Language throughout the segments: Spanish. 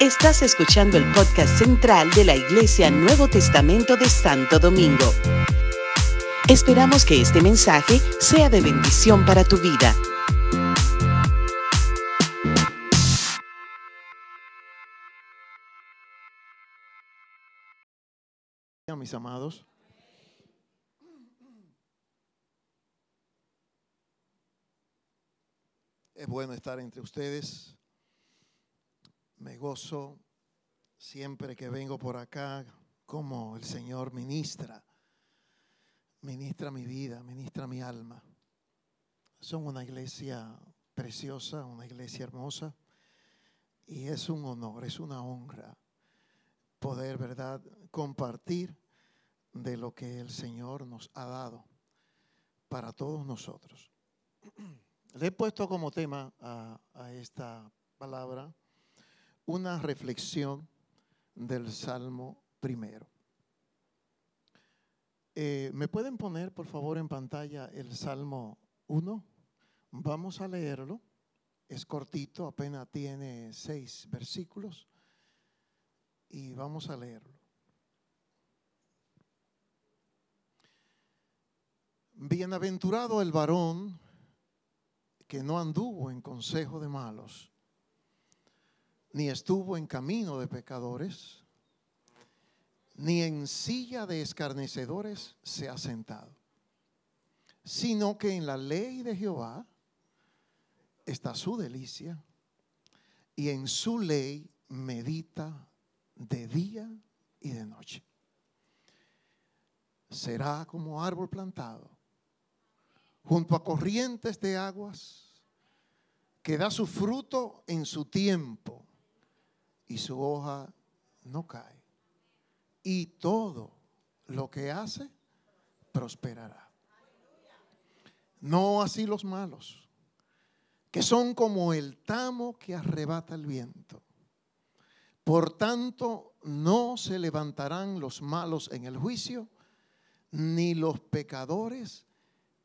Estás escuchando el podcast central de la Iglesia Nuevo Testamento de Santo Domingo. Esperamos que este mensaje sea de bendición para tu vida. mis amados. Es bueno estar entre ustedes. Me gozo siempre que vengo por acá como el Señor ministra. Ministra mi vida, ministra mi alma. Son una iglesia preciosa, una iglesia hermosa. Y es un honor, es una honra poder, ¿verdad?, compartir de lo que el Señor nos ha dado para todos nosotros. Le he puesto como tema a, esta palabra una reflexión del Salmo primero. Eh, ¿Me pueden poner, por favor, en pantalla el Salmo 1? Vamos a leerlo. Es cortito, apenas tiene seis versículos. Y vamos a leerlo. Bienaventurado el varón que no anduvo en consejo de malos, ni estuvo en camino de pecadores, ni en silla de escarnecedores se ha sentado, sino que en la ley de Jehová está su delicia, y en su ley medita de día y de noche. Será como árbol plantado junto a corrientes de aguas, que da su fruto en su tiempo y su hoja no cae. Y todo lo que hace prosperará. No así los malos, que son como el tamo que arrebata el viento. Por tanto, no se levantarán los malos en el juicio, ni los pecadores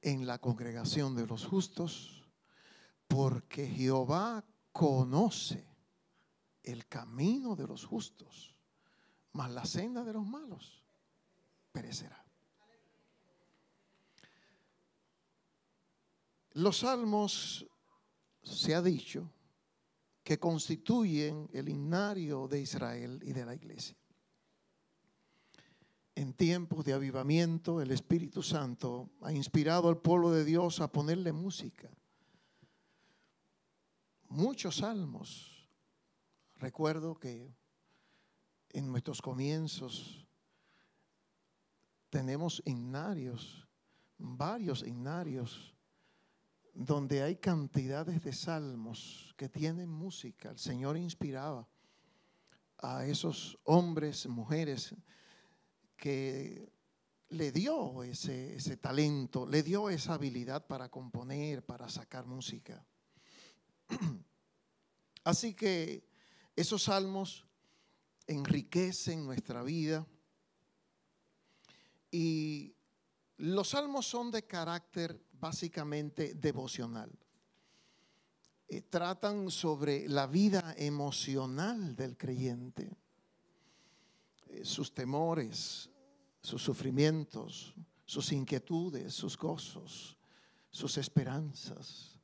en la congregación de los justos, porque Jehová conoce el camino de los justos, mas la senda de los malos perecerá. Los salmos, se ha dicho, que constituyen el himnario de Israel y de la iglesia en tiempos de avivamiento, el Espíritu Santo ha inspirado al pueblo de Dios a ponerle música. Muchos salmos. Recuerdo que en nuestros comienzos tenemos himnarios, varios himnarios, donde hay cantidades de salmos que tienen música. El Señor inspiraba a esos hombres, mujeres, que le dio ese, ese, talento, le dio esa habilidad para componer, para sacar música. Así que esos salmos enriquecen nuestra vida y los salmos son de carácter básicamente devocional. Eh, tratan sobre la vida emocional del creyente eh, sus temores, sus sufrimientos, sus inquietudes, sus gozos, sus esperanzas.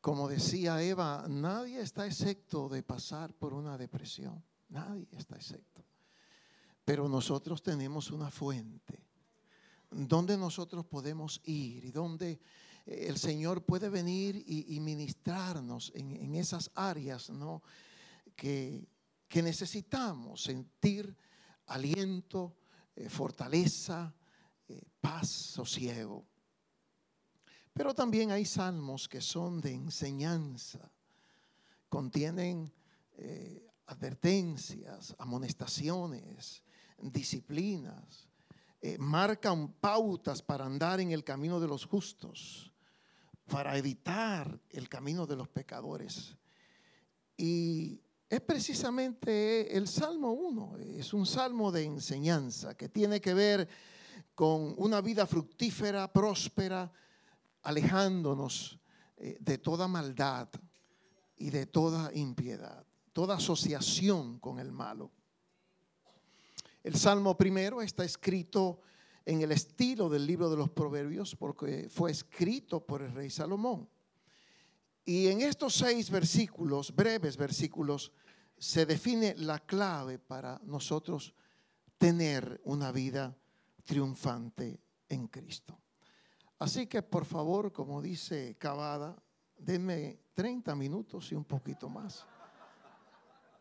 Como decía Eva, nadie está excepto de pasar por una depresión. Nadie está excepto. Pero nosotros tenemos una fuente donde nosotros podemos ir y donde eh, el Señor puede venir y, ministrarnos en, esas áreas ¿no? que, que necesitamos sentir aliento, eh, fortaleza, eh, paz, sosiego. Pero también hay salmos que son de enseñanza, contienen eh, advertencias, amonestaciones, disciplinas, marcan pautas para andar en el camino de los justos, para evitar el camino de los pecadores. Y es precisamente el Salmo 1. Es un salmo de enseñanza que tiene que ver con una vida fructífera, próspera, alejándonos eh, de toda maldad y de toda impiedad. toda asociación con el malo. El Salmo primero está escrito en el estilo del libro de los Proverbios porque fue escrito por el rey Salomón. Y en estos seis versículos, breves versículos, se define la clave para nosotros tener una vida triunfante en Cristo. Así que por favor, como dice Cavada, denme 30 minutos y un poquito más.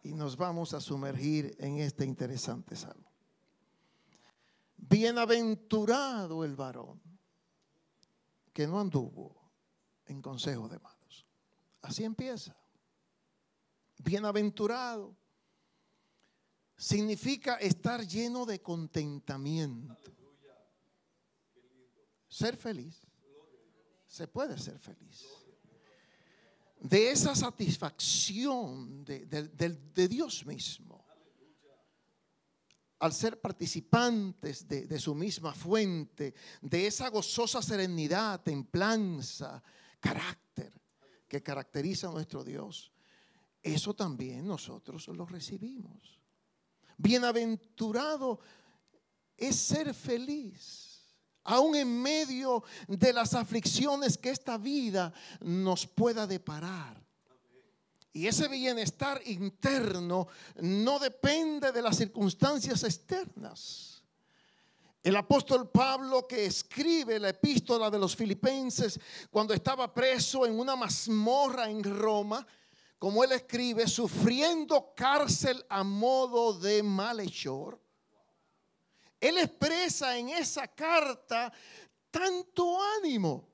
Y nos vamos a sumergir en este interesante salmo. Bienaventurado el varón que no anduvo en consejo de malos. Así empieza. Bienaventurado significa estar lleno de contentamiento. Ser feliz. Se puede ser feliz. De esa satisfacción de, de Dios mismo al ser participantes de, su misma fuente, de esa gozosa serenidad, templanza, carácter que caracteriza a nuestro Dios, eso también nosotros lo recibimos. Bienaventurado es ser feliz, aún en medio de las aflicciones que esta vida nos pueda deparar. Y ese bienestar interno no depende de las circunstancias externas. El apóstol Pablo que escribe la epístola de los filipenses cuando estaba preso en una mazmorra en Roma, como él escribe, sufriendo cárcel a modo de malhechor, él expresa en esa carta tanto ánimo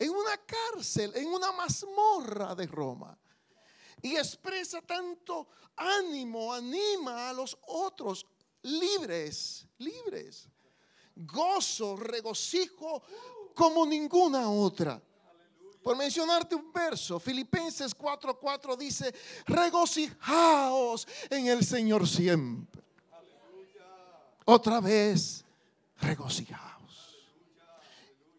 en una cárcel, en una mazmorra de Roma. Y expresa tanto ánimo, anima a los otros libres, libres. Gozo, regocijo como ninguna otra. Por mencionarte un verso, Filipenses 4:4 dice, regocijaos en el Señor siempre. Otra vez, regocijaos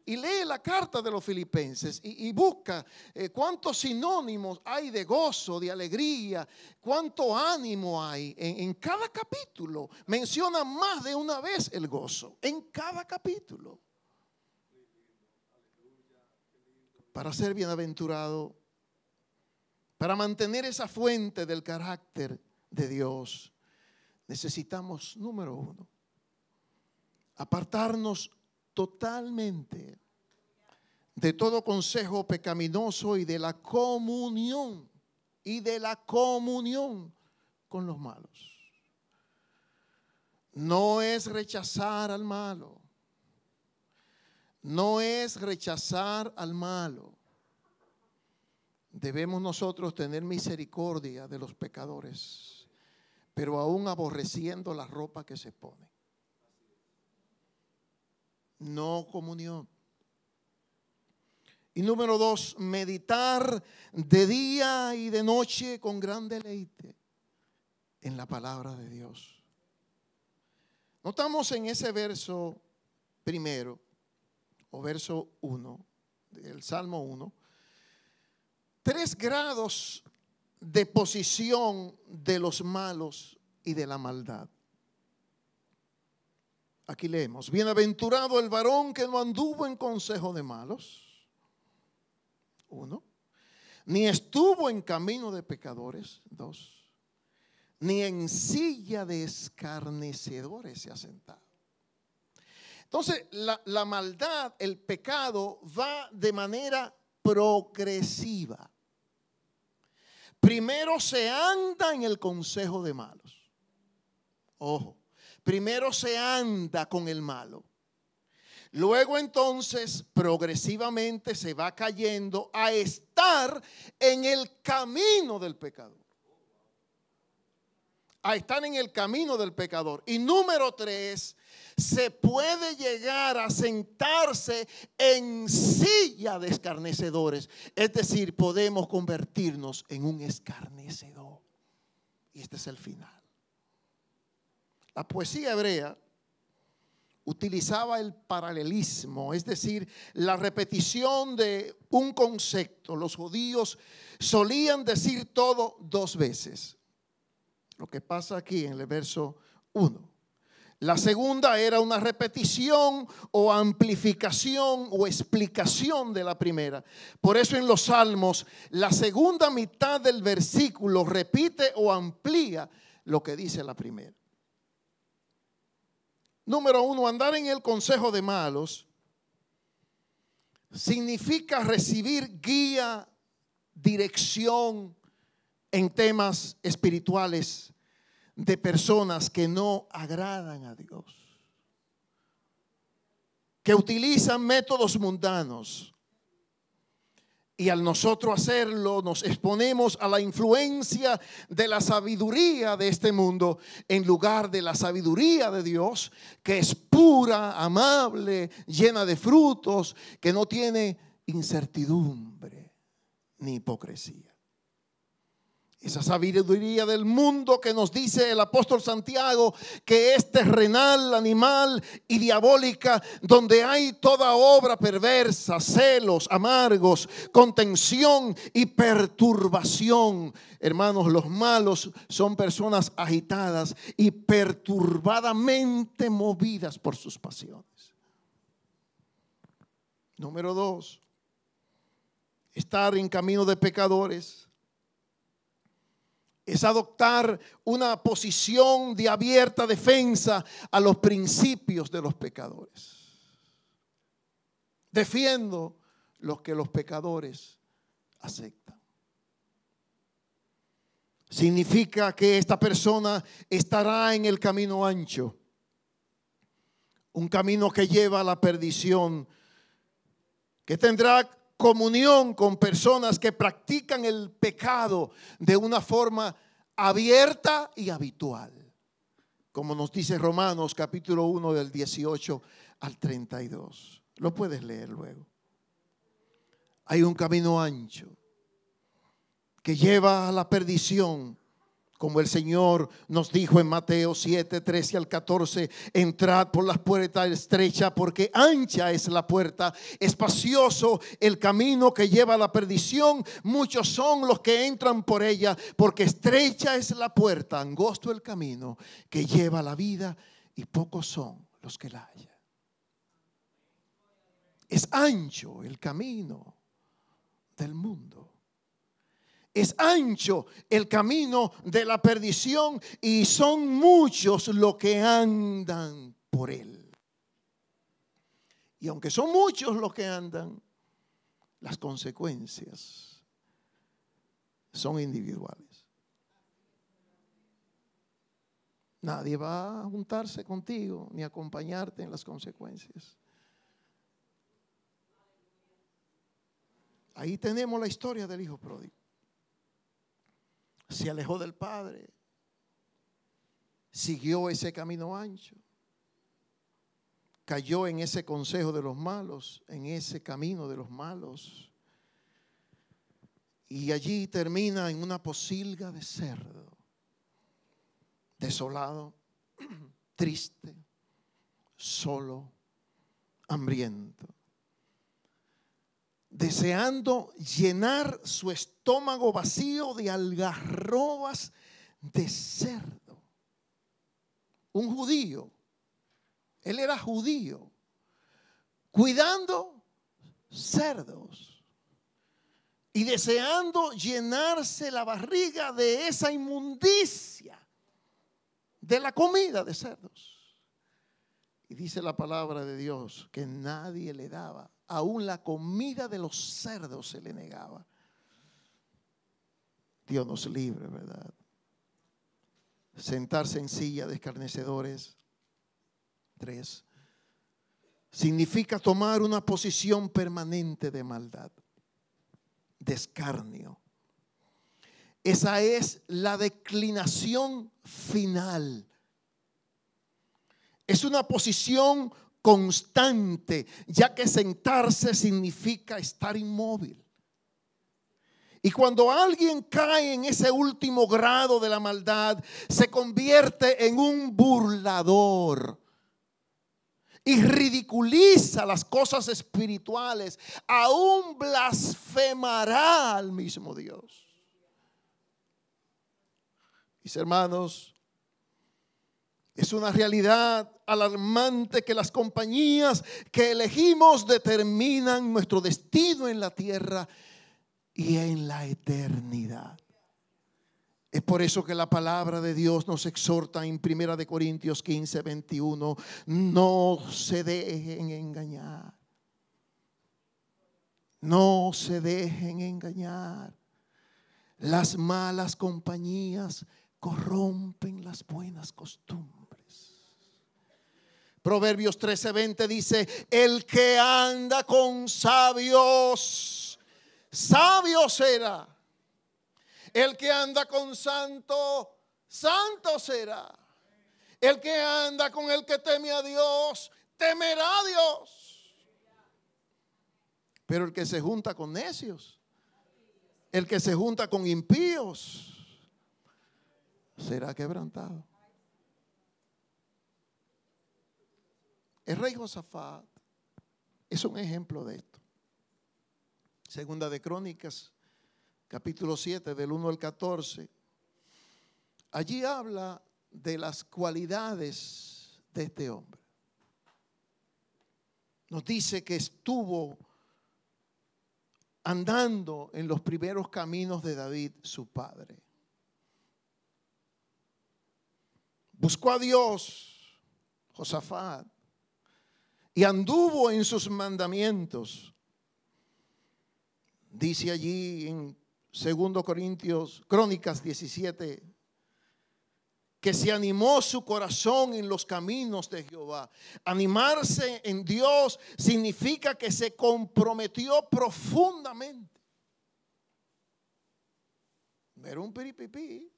y lee la carta de los filipenses y, busca eh, cuántos sinónimos hay de gozo, de alegría, cuánto ánimo hay. En, en cada capítulo menciona más de una vez el gozo, en cada capítulo. Para ser bienaventurado, para mantener esa fuente del carácter de Dios, necesitamos, número uno, apartarnos totalmente de todo consejo pecaminoso y de la comunión y de la comunión con los malos. No es rechazar al malo. No es rechazar al malo. Debemos nosotros tener misericordia de los pecadores, pero aún aborreciendo la ropa que se pone no comunión. Y número dos, meditar de día y de noche con gran deleite en la palabra de Dios. Notamos en ese verso primero, o verso 1, del Salmo 1, tres grados de posición de los malos y de la maldad. Aquí leemos, bienaventurado el varón que no anduvo en consejo de malos. Uno. Ni estuvo en camino de pecadores. Dos. Ni en silla de escarnecedores se ha sentado. Entonces, la, la maldad, el pecado va de manera progresiva. Primero se anda en el consejo de malos. Ojo. Primero se anda con el malo. Luego entonces progresivamente se va cayendo a estar en el camino del pecador. A estar en el camino del pecador. Y número tres, se puede llegar a sentarse en silla de escarnecedores. Es decir, podemos convertirnos en un escarnecedor. Y este es el final. La poesía hebrea utilizaba el paralelismo, es decir, la repetición de un concepto. Los judíos solían decir todo dos veces. Lo que pasa aquí en el verso 1. La segunda era una repetición o amplificación o explicación de la primera. Por eso en los salmos la segunda mitad del versículo repite o amplía lo que dice la primera. Número uno, andar en el consejo de malos significa recibir guía, dirección en temas espirituales de personas que no agradan a Dios, que utilizan métodos mundanos. Y al nosotros hacerlo, nos exponemos a la influencia de la sabiduría de este mundo en lugar de la sabiduría de Dios, que es pura, amable, llena de frutos, que no tiene incertidumbre ni hipocresía. Esa sabiduría del mundo que nos dice el apóstol Santiago que es terrenal, animal y diabólica, donde hay toda obra perversa, celos, amargos, contención y perturbación. Hermanos, los malos son personas agitadas y perturbadamente movidas por sus pasiones. Número dos, estar en camino de pecadores es adoptar una posición de abierta defensa a los principios de los pecadores. Defiendo los que los pecadores aceptan. Significa que esta persona estará en el camino ancho, un camino que lleva a la perdición, que tendrá comunión con personas que practican el pecado de una forma abierta y habitual. Como nos dice Romanos capítulo 1 del 18 al 32. Lo puedes leer luego. Hay un camino ancho que lleva a la perdición como el Señor nos dijo en Mateo 7, 13 al 14, entrad por las puertas estrechas, porque ancha es la puerta, espacioso el camino que lleva a la perdición, muchos son los que entran por ella, porque estrecha es la puerta, angosto el camino que lleva a la vida, y pocos son los que la hallan. Es ancho el camino del mundo es ancho el camino de la perdición y son muchos los que andan por él. Y aunque son muchos los que andan, las consecuencias son individuales. Nadie va a juntarse contigo ni acompañarte en las consecuencias. Ahí tenemos la historia del hijo pródigo se alejó del Padre, siguió ese camino ancho, cayó en ese consejo de los malos, en ese camino de los malos, y allí termina en una posilga de cerdo, desolado, triste, solo, hambriento deseando llenar su estómago vacío de algarrobas de cerdo. Un judío, él era judío, cuidando cerdos y deseando llenarse la barriga de esa inmundicia de la comida de cerdos. Y dice la palabra de Dios que nadie le daba aún la comida de los cerdos se le negaba. Dios nos libre, ¿verdad? Sentarse en silla de escarnecedores. Tres. Significa tomar una posición permanente de maldad, de escarnio. Esa es la declinación final. Es una posición constante, ya que sentarse significa estar inmóvil. Y cuando alguien cae en ese último grado de la maldad, se convierte en un burlador. y ridiculiza las cosas espirituales, aún blasfemará al mismo Dios. Mis hermanos, es una realidad alarmante que las compañías que elegimos determinan nuestro destino en la tierra y en la eternidad. Es por eso que la palabra de Dios nos exhorta en Primera de Corintios 15, 21, no se dejen engañar. No se dejen engañar. Las malas compañías corrompen las buenas costumbres. Proverbios 13:20 dice, el que anda con sabios, sabio será. El que anda con santo, santo será. El que anda con el que teme a Dios, temerá a Dios. Pero el que se junta con necios, el que se junta con impíos, será quebrantado. El rey Josafat es un ejemplo de esto. Segunda de Crónicas, capítulo 7, del 1 al 14. Allí habla de las cualidades de este hombre. Nos dice que estuvo andando en los primeros caminos de David, su padre. Buscó a Dios, Josafat, y anduvo en sus mandamientos. Dice allí en 2 Corintios, Crónicas 17, que se animó su corazón en los caminos de Jehová. Animarse en Dios significa que se comprometió profundamente. Era un piripipí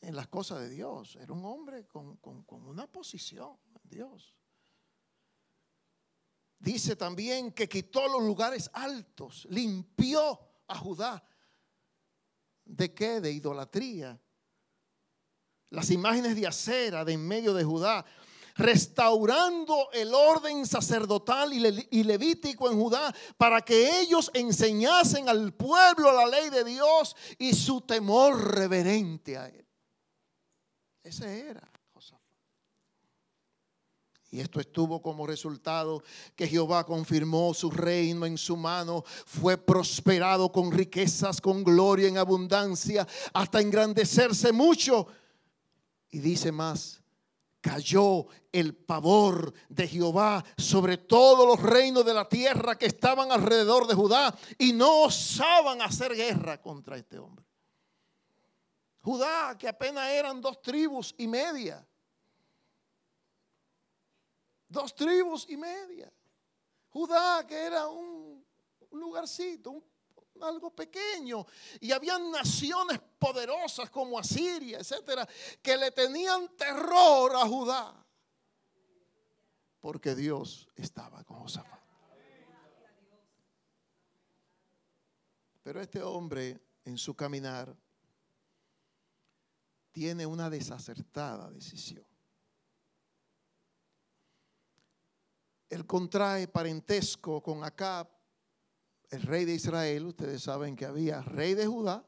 en las cosas de Dios. Era un hombre con, una posición Dios. Dice también que quitó los lugares altos, limpió a Judá. ¿De qué? De idolatría. Las imágenes de acera de en medio de Judá, restaurando el orden sacerdotal y levítico en Judá para que ellos enseñasen al pueblo la ley de Dios y su temor reverente a él. Ese era. Y esto estuvo como resultado que Jehová confirmó su reino en su mano, fue prosperado con riquezas, con gloria en abundancia, hasta engrandecerse mucho. Y dice más, cayó el pavor de Jehová sobre todos los reinos de la tierra que estaban alrededor de Judá y no osaban hacer guerra contra este hombre. Judá, que apenas eran dos tribus y media. Dos tribus y media. Judá, que era un, lugarcito, algo pequeño. Y había naciones poderosas como Asiria, etcétera, que le tenían terror a Judá. Porque Dios estaba con Josafat. Pero este hombre en su caminar tiene una desacertada decisión. Él contrae parentesco con Acab, el rey de Israel. Ustedes saben que había rey de Judá,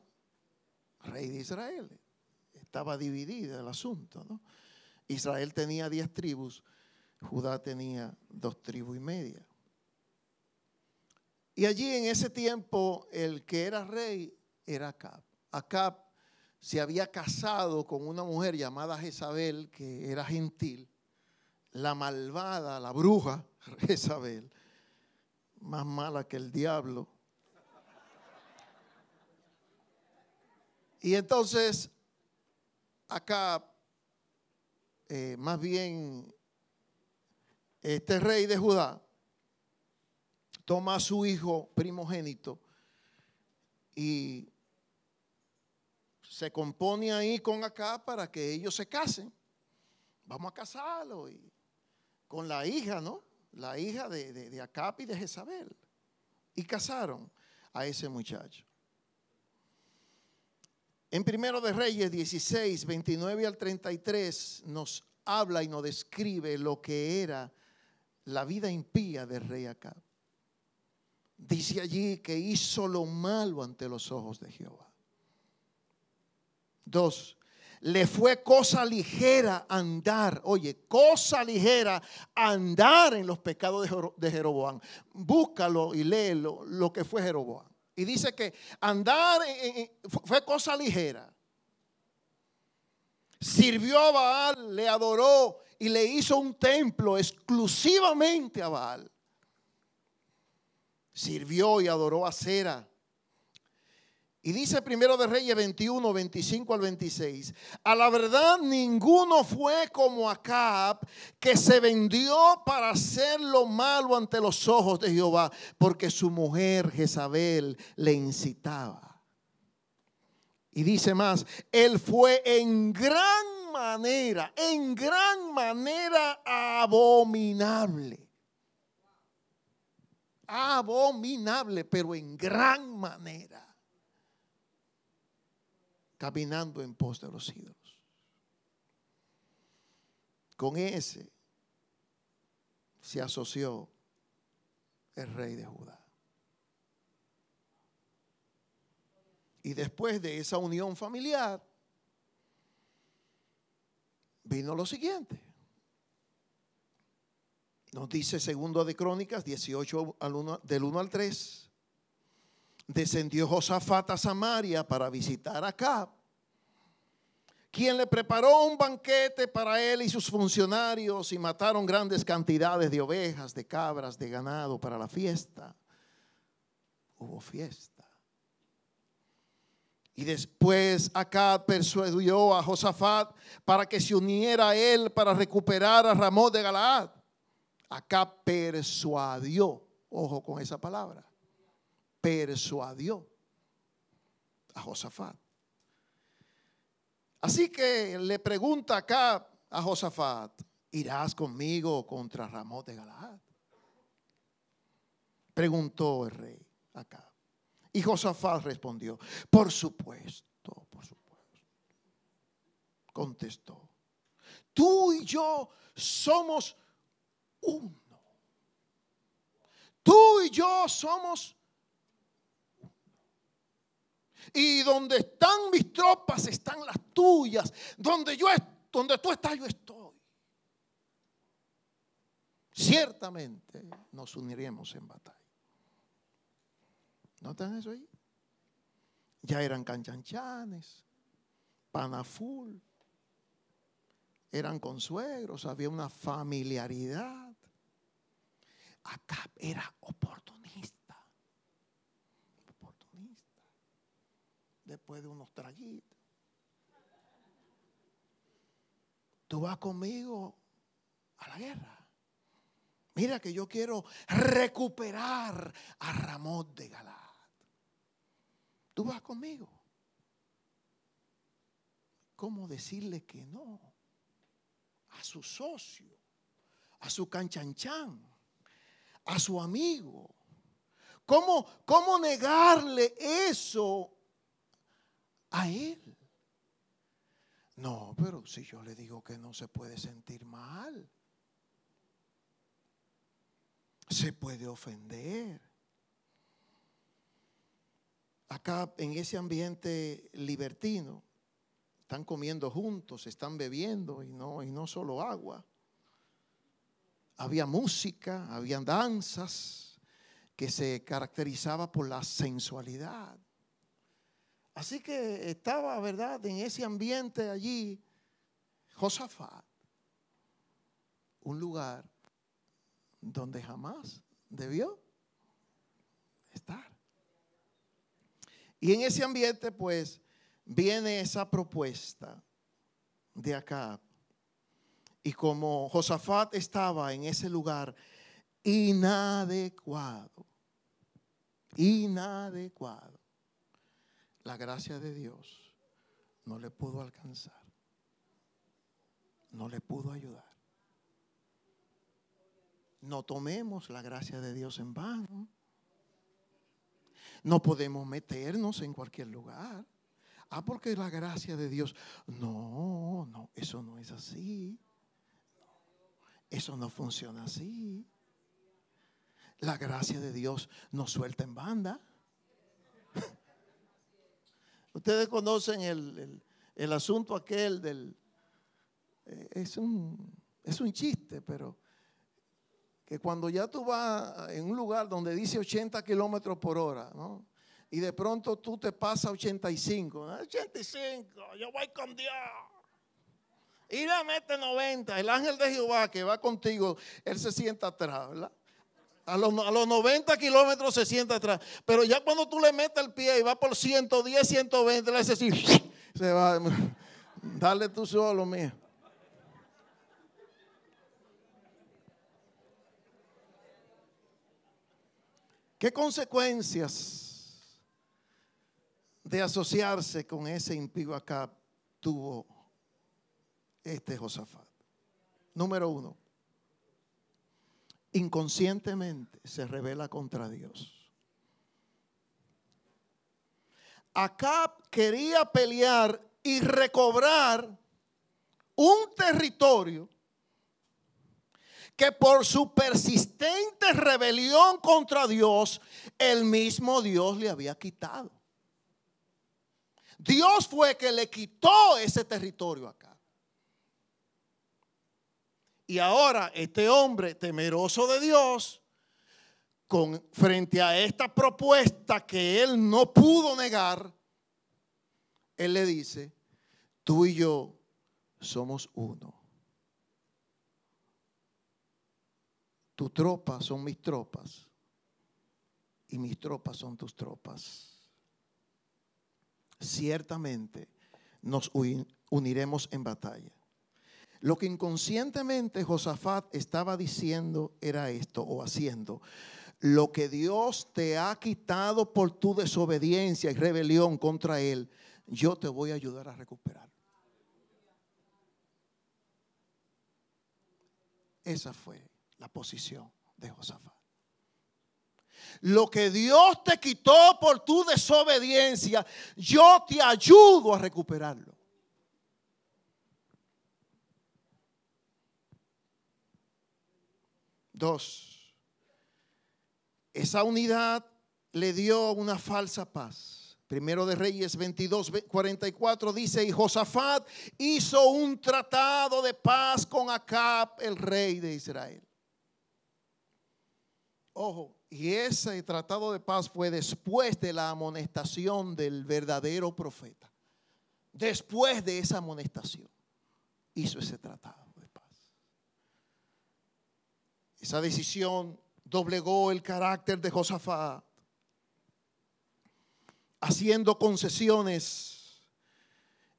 rey de Israel. Estaba dividido el asunto. ¿no? Israel tenía diez tribus, Judá tenía dos tribus y media. Y allí en ese tiempo el que era rey era Acab. Acab se había casado con una mujer llamada Jezabel, que era gentil, la malvada, la bruja Jezabel, más mala que el diablo. Y entonces, acá, eh, más bien, este rey de Judá toma a su hijo primogénito y se compone ahí con acá para que ellos se casen. Vamos a casarlo y con la hija, ¿no? La hija de, de, de Acap y de Jezabel. Y casaron a ese muchacho. En Primero de Reyes 16, 29 al 33 nos habla y nos describe lo que era la vida impía del rey Acab. Dice allí que hizo lo malo ante los ojos de Jehová. Dos, le fue cosa ligera andar, oye, cosa ligera andar en los pecados de Jeroboam. Búscalo y léelo lo que fue Jeroboam. Y dice que andar fue cosa ligera. Sirvió a Baal, le adoró y le hizo un templo exclusivamente a Baal. Sirvió y adoró a Cera y dice primero de Reyes 21, 25 al 26. A la verdad, ninguno fue como Acab, que se vendió para hacer lo malo ante los ojos de Jehová, porque su mujer Jezabel le incitaba. Y dice más, él fue en gran manera, en gran manera abominable. Abominable, pero en gran manera caminando en pos de los ídolos. Con ese se asoció el rey de Judá. Y después de esa unión familiar, vino lo siguiente. Nos dice segundo de Crónicas 18 al del 1 al 3 descendió Josafat a Samaria para visitar a Acab, quien le preparó un banquete para él y sus funcionarios y mataron grandes cantidades de ovejas, de cabras, de ganado para la fiesta. Hubo fiesta. Y después Acab persuadió a Josafat para que se uniera a él para recuperar a Ramón de Galaad. Acab persuadió, ojo con esa palabra persuadió a Josafat. Así que le pregunta acá a Josafat, ¿irás conmigo contra Ramón de Galaad? Preguntó el rey acá. Y Josafat respondió, por supuesto, por supuesto. Contestó, tú y yo somos uno. Tú y yo somos y donde están mis tropas están las tuyas. Donde yo donde tú estás yo estoy. Ciertamente nos uniremos en batalla. ¿Notan eso ahí? Ya eran canchanchanes, panaful, eran consuegros, había una familiaridad. Acá era oportunista. Después de unos traguitos. Tú vas conmigo a la guerra. Mira que yo quiero recuperar a Ramón de Galad. Tú vas conmigo. ¿Cómo decirle que no? A su socio, a su canchanchan, a su amigo. ¿Cómo, cómo negarle eso a Él. No, pero si yo le digo que no se puede sentir mal, se puede ofender. Acá en ese ambiente libertino, están comiendo juntos, están bebiendo y no, y no solo agua. Había música, habían danzas que se caracterizaba por la sensualidad. Así que estaba, ¿verdad?, en ese ambiente allí, Josafat, un lugar donde jamás debió estar. Y en ese ambiente, pues, viene esa propuesta de acá. Y como Josafat estaba en ese lugar inadecuado, inadecuado la gracia de Dios no le pudo alcanzar, no le pudo ayudar. No tomemos la gracia de Dios en vano. No podemos meternos en cualquier lugar. Ah, porque la gracia de Dios. No, no, eso no es así. Eso no funciona así. La gracia de Dios nos suelta en banda. Ustedes conocen el, asunto aquel del... Eh, es, un, es un chiste, pero que cuando ya tú vas en un lugar donde dice 80 kilómetros por hora, ¿no? Y de pronto tú te pasas 85, 85, yo voy con Dios. Y le mete 90. El ángel de Jehová que va contigo, él se sienta atrás, ¿verdad? A los, 90 kilómetros se sienta atrás. Pero ya cuando tú le metes el pie y va por 110, 120, le hace así. Se va. Dale tú solo, mío. ¿Qué consecuencias de asociarse con ese impío acá tuvo este Josafat? Número uno inconscientemente se revela contra Dios. Acab quería pelear y recobrar un territorio que por su persistente rebelión contra Dios, el mismo Dios le había quitado. Dios fue que le quitó ese territorio acá. Y ahora este hombre temeroso de Dios, con, frente a esta propuesta que él no pudo negar, él le dice, tú y yo somos uno. Tu tropas son mis tropas y mis tropas son tus tropas. Ciertamente nos uniremos en batalla. Lo que inconscientemente Josafat estaba diciendo era esto o haciendo. Lo que Dios te ha quitado por tu desobediencia y rebelión contra Él, yo te voy a ayudar a recuperar. Esa fue la posición de Josafat. Lo que Dios te quitó por tu desobediencia, yo te ayudo a recuperarlo. Dos, esa unidad le dio una falsa paz. Primero de Reyes 22, 44 dice, y Josafat hizo un tratado de paz con Acab, el rey de Israel. Ojo, y ese tratado de paz fue después de la amonestación del verdadero profeta. Después de esa amonestación, hizo ese tratado. Esa decisión doblegó el carácter de Josafat, haciendo concesiones,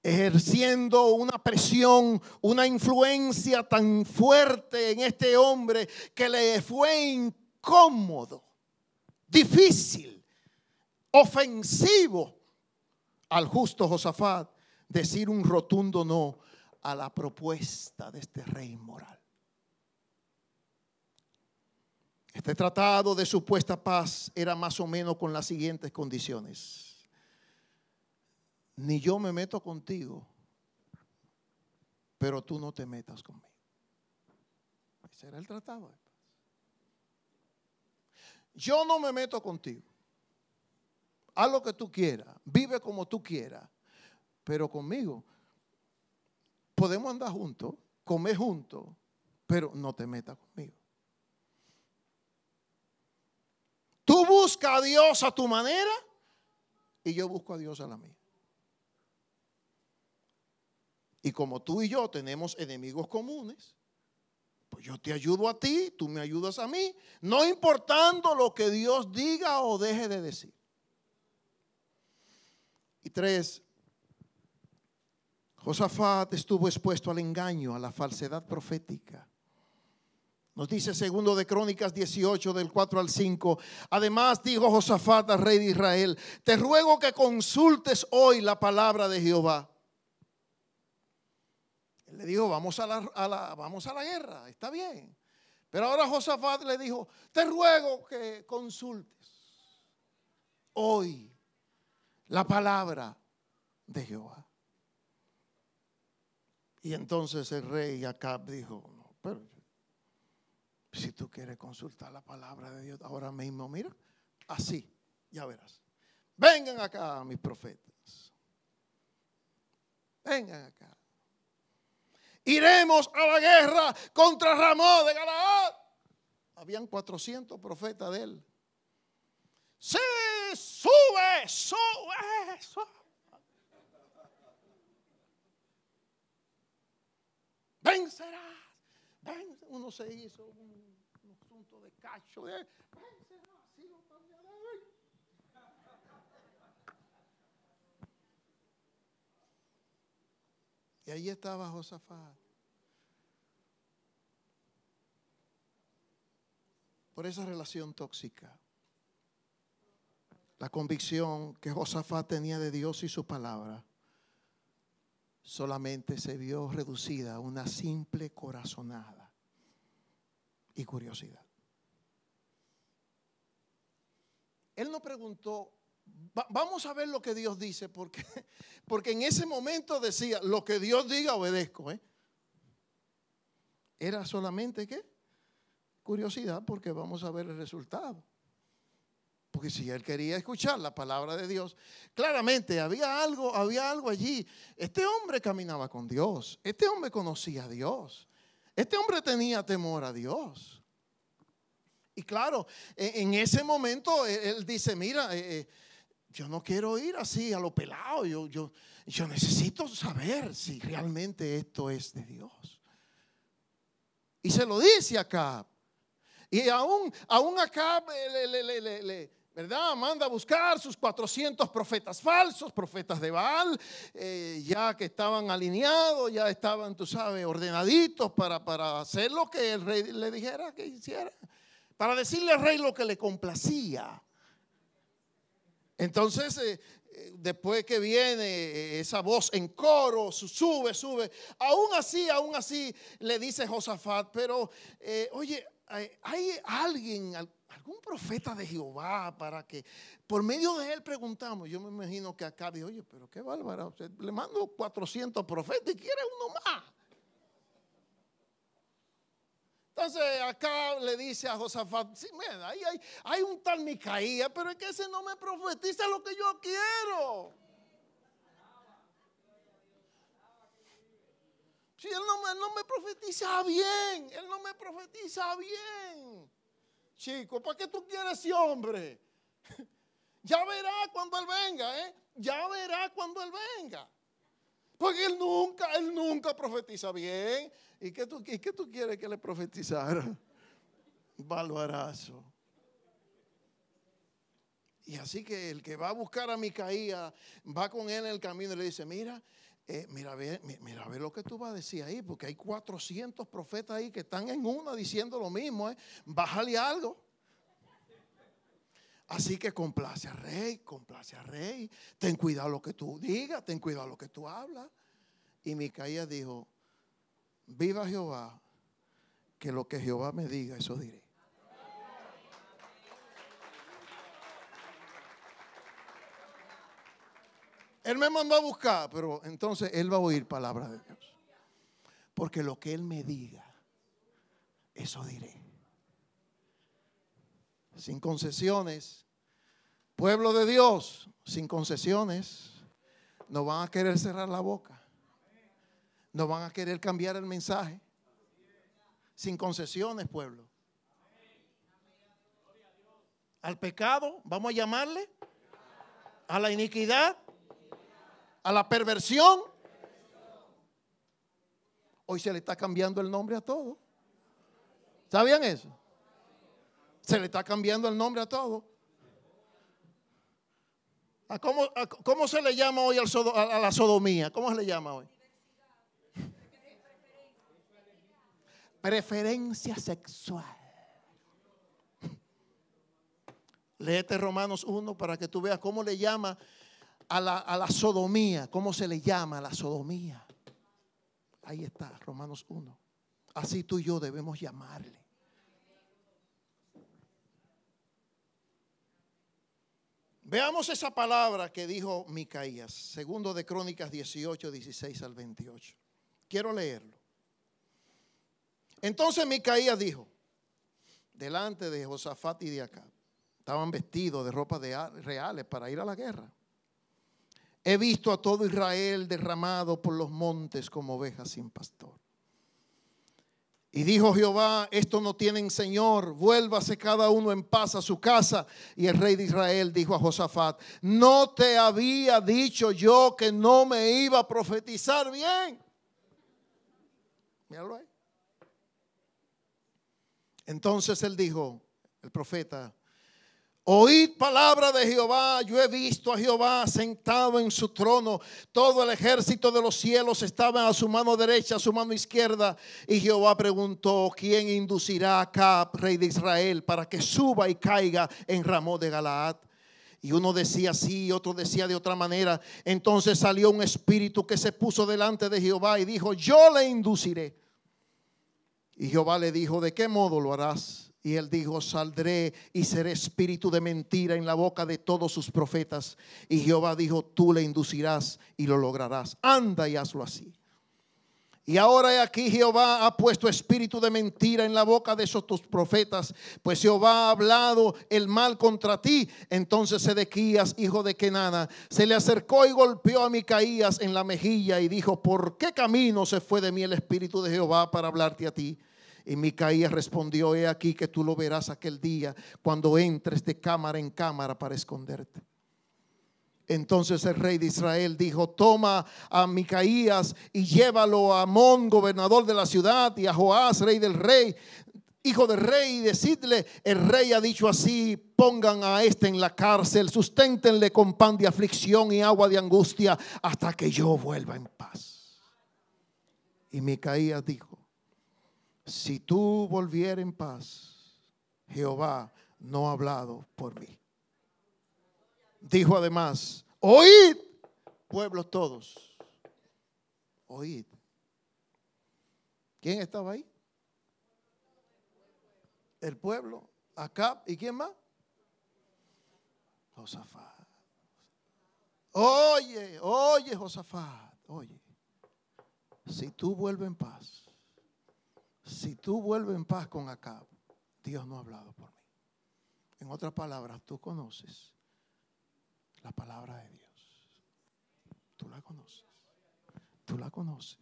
ejerciendo una presión, una influencia tan fuerte en este hombre que le fue incómodo, difícil, ofensivo al justo Josafat decir un rotundo no a la propuesta de este rey moral. Este tratado de supuesta paz era más o menos con las siguientes condiciones. Ni yo me meto contigo, pero tú no te metas conmigo. Ese era el tratado de paz. Yo no me meto contigo. Haz lo que tú quieras, vive como tú quieras, pero conmigo podemos andar juntos, comer juntos, pero no te metas conmigo. Tú buscas a Dios a tu manera y yo busco a Dios a la mía. Y como tú y yo tenemos enemigos comunes, pues yo te ayudo a ti, tú me ayudas a mí, no importando lo que Dios diga o deje de decir. Y tres, Josafat estuvo expuesto al engaño, a la falsedad profética. Nos dice segundo de Crónicas 18 del 4 al 5. Además dijo Josafat rey de Israel, te ruego que consultes hoy la palabra de Jehová. Él le dijo, vamos a la, vamos a la guerra, está bien. Pero ahora Josafat le dijo, te ruego que consultes hoy la palabra de Jehová. Y entonces el rey Acab dijo, tú quieres consultar la palabra de Dios ahora mismo, mira, así, ya verás. Vengan acá, mis profetas. Vengan acá. Iremos a la guerra contra Ramón de Galaad. Habían 400 profetas de él. Sí, sube, sube, sube. Vencerás. Uno se hizo un, Y ahí estaba Josafat. Por esa relación tóxica. La convicción que Josafat tenía de Dios y su palabra solamente se vio reducida a una simple corazonada y curiosidad. Él no preguntó, vamos a ver lo que Dios dice, porque, porque en ese momento decía, lo que Dios diga obedezco. ¿eh? Era solamente qué? Curiosidad, porque vamos a ver el resultado. Porque si él quería escuchar la palabra de Dios, claramente había algo, había algo allí. Este hombre caminaba con Dios. Este hombre conocía a Dios. Este hombre tenía temor a Dios. Y claro, e, en ese momento él dice, mira, eh, eh, yo no quiero ir así a lo pelado. Yo, yo, yo necesito saber si realmente esto es de Dios. Y se lo dice acá. Y aún, aún acá le, ¿verdad? Manda a buscar sus 400 profetas falsos, profetas de Baal, eh, ya que estaban alineados, ya estaban, tú sabes, ordenaditos para, para hacer lo que el rey le dijera que hiciera, para decirle al rey lo que le complacía. Entonces, eh, eh, después que viene eh, esa voz en coro, sube, sube, aún así, aún así, le dice Josafat, pero oye, hay, alguien, algún profeta de Jehová para que por medio de él preguntamos. Yo me imagino que acá dice, oye, pero qué bárbaro, le mando 400 profetas y quiere uno más. Entonces acá le dice a Josafat, sí, mira, ahí hay, un tal Micaía, pero es que ese no me profetiza lo que yo quiero. Si él no, no me profetiza bien, él no me profetiza bien. Chico, ¿para qué tú quieres ese hombre? Ya verá cuando él venga, ¿eh? Ya verá cuando él venga. Porque él nunca, él nunca profetiza bien. ¿Y qué tú, tú quieres que le profetizara? Barbarazo. Y así que el que va a buscar a Micaía va con él en el camino y le dice, mira, eh, mira, ve, mira, ve lo que tú vas a decir ahí, porque hay 400 profetas ahí que están en una diciendo lo mismo, ¿eh? bájale algo. Así que complace al rey, complace al rey, ten cuidado lo que tú digas, ten cuidado lo que tú hablas. Y Micaía dijo, viva Jehová, que lo que Jehová me diga, eso diré. Él me mandó a buscar, pero entonces Él va a oír palabra de Dios. Porque lo que Él me diga, eso diré. Sin concesiones. Pueblo de Dios, sin concesiones. No van a querer cerrar la boca. No van a querer cambiar el mensaje. Sin concesiones, pueblo. Al pecado, vamos a llamarle. A la iniquidad. A la perversión. Hoy se le está cambiando el nombre a todo. ¿Sabían eso? Se le está cambiando el nombre a todo. ¿A cómo, cómo, se le llama hoy a la sodomía? ¿Cómo se le llama hoy? Preferencia sexual. Léete Romanos 1 para que tú veas cómo le llama a la, a la sodomía, cómo se le llama a la sodomía. Ahí está, Romanos 1. Así tú y yo debemos llamarle. Veamos esa palabra que dijo Micaías, segundo de Crónicas 18, 16 al 28. Quiero leerlo. Entonces Micaías dijo, delante de Josafat y de acá. Estaban vestidos de ropa de reales para ir a la guerra. He visto a todo Israel derramado por los montes como ovejas sin pastor. Y dijo Jehová, esto no tienen Señor, vuélvase cada uno en paz a su casa. Y el rey de Israel dijo a Josafat, no te había dicho yo que no me iba a profetizar bien. Míralo ahí. Entonces él dijo, el profeta, Oíd palabra de Jehová, yo he visto a Jehová sentado en su trono, todo el ejército de los cielos estaba a su mano derecha, a su mano izquierda, y Jehová preguntó, ¿quién inducirá a Acab, rey de Israel, para que suba y caiga en Ramón de Galaad? Y uno decía así, otro decía de otra manera. Entonces salió un espíritu que se puso delante de Jehová y dijo, yo le induciré. Y Jehová le dijo, ¿de qué modo lo harás? Y él dijo, saldré y seré espíritu de mentira en la boca de todos sus profetas. Y Jehová dijo, tú le inducirás y lo lograrás. Anda y hazlo así. Y ahora aquí Jehová ha puesto espíritu de mentira en la boca de esos tus profetas, pues Jehová ha hablado el mal contra ti. Entonces Sedequías, hijo de Kenana, se le acercó y golpeó a Micaías en la mejilla y dijo, ¿por qué camino se fue de mí el espíritu de Jehová para hablarte a ti? Y Micaías respondió, he aquí que tú lo verás aquel día cuando entres de cámara en cámara para esconderte. Entonces el rey de Israel dijo, toma a Micaías y llévalo a Amón, gobernador de la ciudad, y a Joás, rey del rey, hijo del rey, y decidle, el rey ha dicho así, pongan a este en la cárcel, susténtenle con pan de aflicción y agua de angustia hasta que yo vuelva en paz. Y Micaías dijo, si tú volvieras en paz, Jehová no ha hablado por mí. Dijo además, oíd, pueblos todos, oíd. ¿Quién estaba ahí? El pueblo, Acá ¿y quién más? Josafat. Oye, oye, Josafat, oye. Si tú vuelves en paz, si tú vuelves en paz con Acab, Dios no ha hablado por mí. En otras palabras, tú conoces la palabra de Dios. Tú la conoces. Tú la conoces.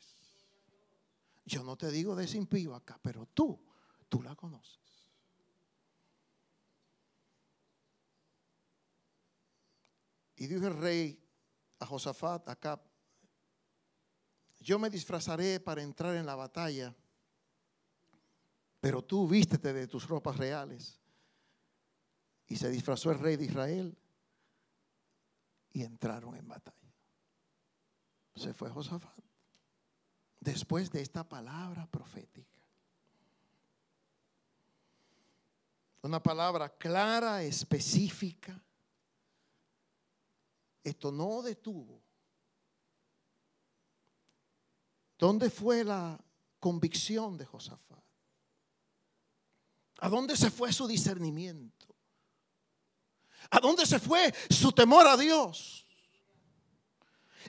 Yo no te digo de ese impío acá, pero tú, tú la conoces. Y dijo el rey a Josafat, acá, yo me disfrazaré para entrar en la batalla pero tú vístete de tus ropas reales. Y se disfrazó el rey de Israel y entraron en batalla. Se fue Josafat. Después de esta palabra profética. Una palabra clara, específica. Esto no detuvo. ¿Dónde fue la convicción de Josafat? ¿A dónde se fue su discernimiento? ¿A dónde se fue su temor a Dios?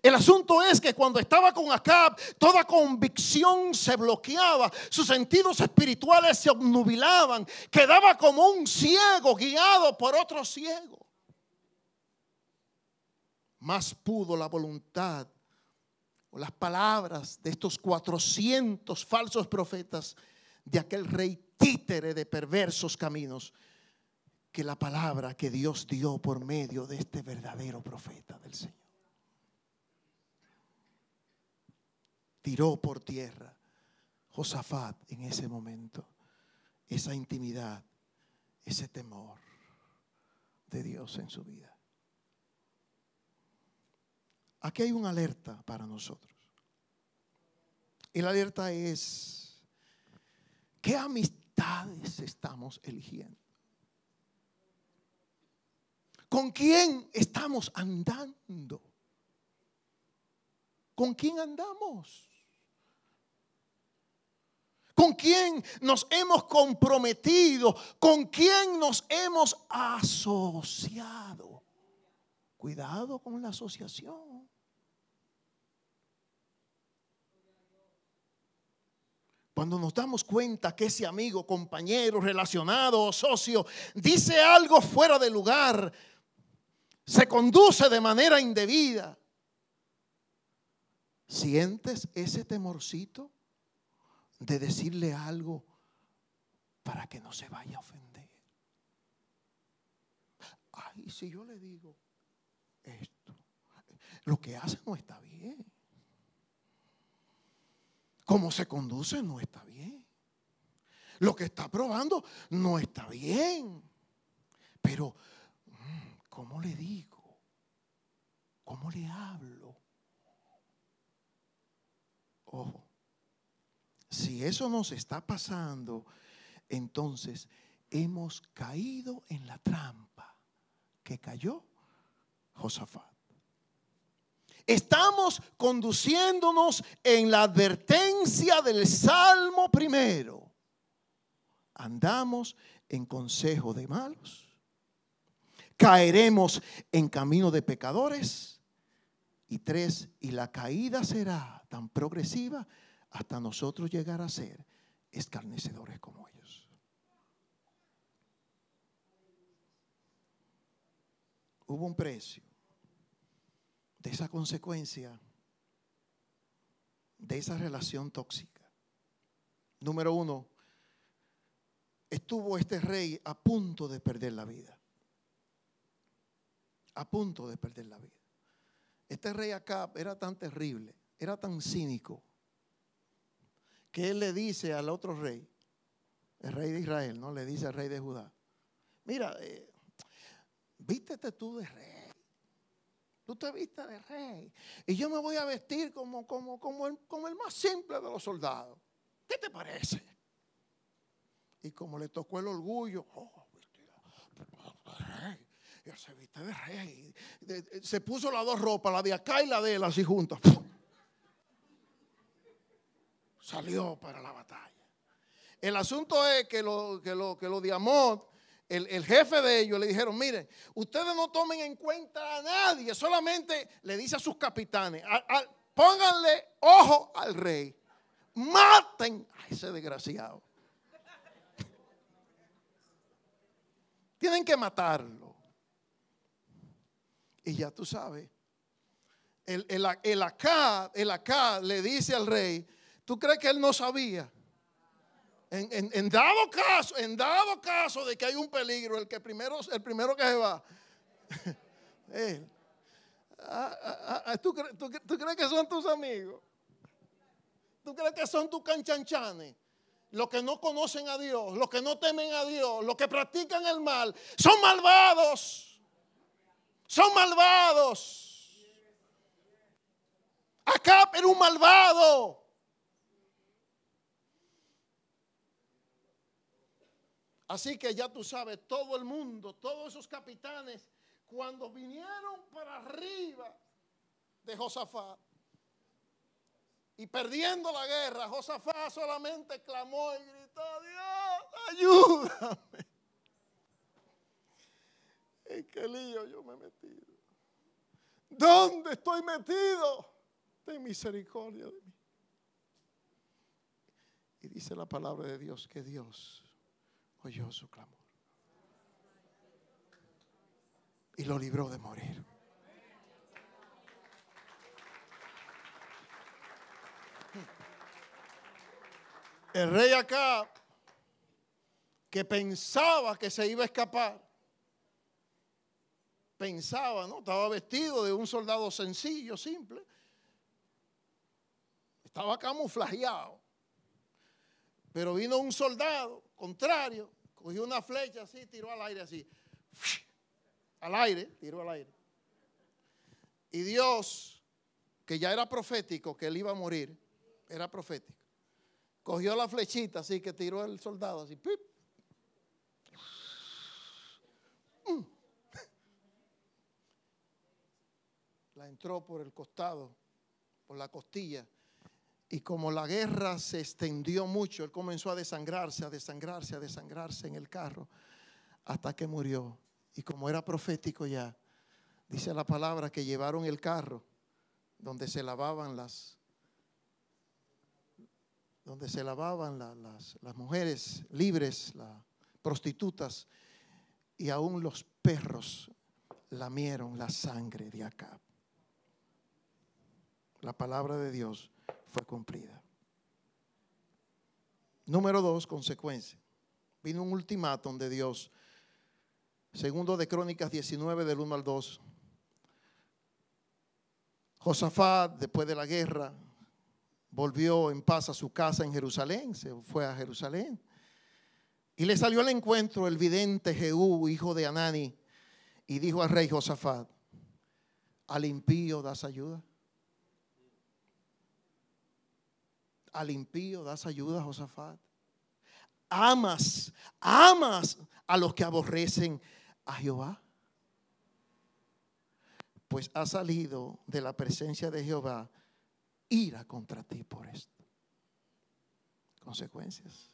El asunto es que cuando estaba con Acab, toda convicción se bloqueaba, sus sentidos espirituales se obnubilaban, quedaba como un ciego guiado por otro ciego. Más pudo la voluntad o las palabras de estos 400 falsos profetas de aquel rey títere de perversos caminos que la palabra que Dios dio por medio de este verdadero profeta del Señor. Tiró por tierra Josafat en ese momento esa intimidad, ese temor de Dios en su vida. Aquí hay una alerta para nosotros. Y la alerta es, ¿qué amistad? Estamos eligiendo? ¿Con quién estamos andando? ¿Con quién andamos? ¿Con quién nos hemos comprometido? ¿Con quién nos hemos asociado? Cuidado con la asociación. Cuando nos damos cuenta que ese amigo, compañero, relacionado o socio dice algo fuera de lugar, se conduce de manera indebida, ¿sientes ese temorcito de decirle algo para que no se vaya a ofender? Ay, si yo le digo esto, lo que hace no está bien. Cómo se conduce no está bien. Lo que está probando no está bien. Pero, mm, ¿cómo le digo? ¿Cómo le hablo? Ojo, si eso nos está pasando, entonces hemos caído en la trampa que cayó Josafat. Estamos conduciéndonos en la advertencia del Salmo primero. Andamos en consejo de malos. Caeremos en camino de pecadores. Y tres, y la caída será tan progresiva hasta nosotros llegar a ser escarnecedores como ellos. Hubo un precio de esa consecuencia de esa relación tóxica. Número uno, estuvo este rey a punto de perder la vida. A punto de perder la vida. Este rey acá era tan terrible, era tan cínico, que él le dice al otro rey, el rey de Israel, ¿no? Le dice al rey de Judá, mira, eh, vístete tú de rey Tú te vistes de rey. Y yo me voy a vestir como, como, como, el, como el más simple de los soldados. ¿Qué te parece? Y como le tocó el orgullo, oh. Y él se viste de rey. Se puso las dos ropas, la de acá y la de él, así juntas. Salió para la batalla. El asunto es que lo, que lo, que lo de el, jefe de ellos le dijeron, miren, ustedes no tomen en cuenta a nadie, solamente le dice a sus capitanes, pónganle ojo al rey, maten a ese desgraciado. Tienen que matarlo. Y ya tú sabes, el, el, acá, el acá le dice al rey, ¿tú crees que él no sabía? En, dado caso, en dado caso de que hay un peligro, el que primero, el primero que se va, ah, ah, ah, ¿tú, crees que son tus amigos? ¿Tú crees que son tus canchanchanes? Los que no conocen a Dios, los que no temen a Dios, los que practican el mal, son malvados. Son malvados. Acá era un malvado. Así que ya tú sabes, todo el mundo, todos esos capitanes, cuando vinieron para arriba de Josafat y perdiendo la guerra, Josafat solamente clamó y gritó, Dios, ayúdame. ¿En qué lío yo me he metido? ¿Dónde estoy metido? Ten misericordia de mí. Y dice la palabra de Dios que Dios oyó su clamor. Y lo libró de morir. El rey acá, que pensaba que se iba a escapar, pensaba, ¿no? Estaba vestido de un soldado sencillo, simple. Estaba camuflajeado. Pero vino un soldado contrario, cogió una flecha así, tiró al aire así. Al aire, tiró al aire. Y Dios, que ya era profético, que él iba a morir, era profético. Cogió la flechita así que tiró el soldado así. Mm. La entró por el costado, por la costilla y como la guerra se extendió mucho, él comenzó a desangrarse, a desangrarse, a desangrarse en el carro, hasta que murió. Y como era profético ya, dice la palabra que llevaron el carro donde se lavaban las, donde se lavaban las, mujeres libres, las prostitutas, y aún los perros lamieron la sangre de Acab. La palabra de Dios fue cumplida. Número dos, consecuencia. Vino un ultimátum de Dios. Segundo de Crónicas 19, del 1 al 2. Josafat, después de la guerra, volvió en paz a su casa en Jerusalén, se fue a Jerusalén. Y le salió al encuentro el vidente Jehú, hijo de Anani, y dijo al rey Josafat, al impío das ayuda. Al impío das ayuda, Josafat. Amas, amas a los que aborrecen a Jehová. Pues ha salido de la presencia de Jehová ira contra ti por esto. Consecuencias.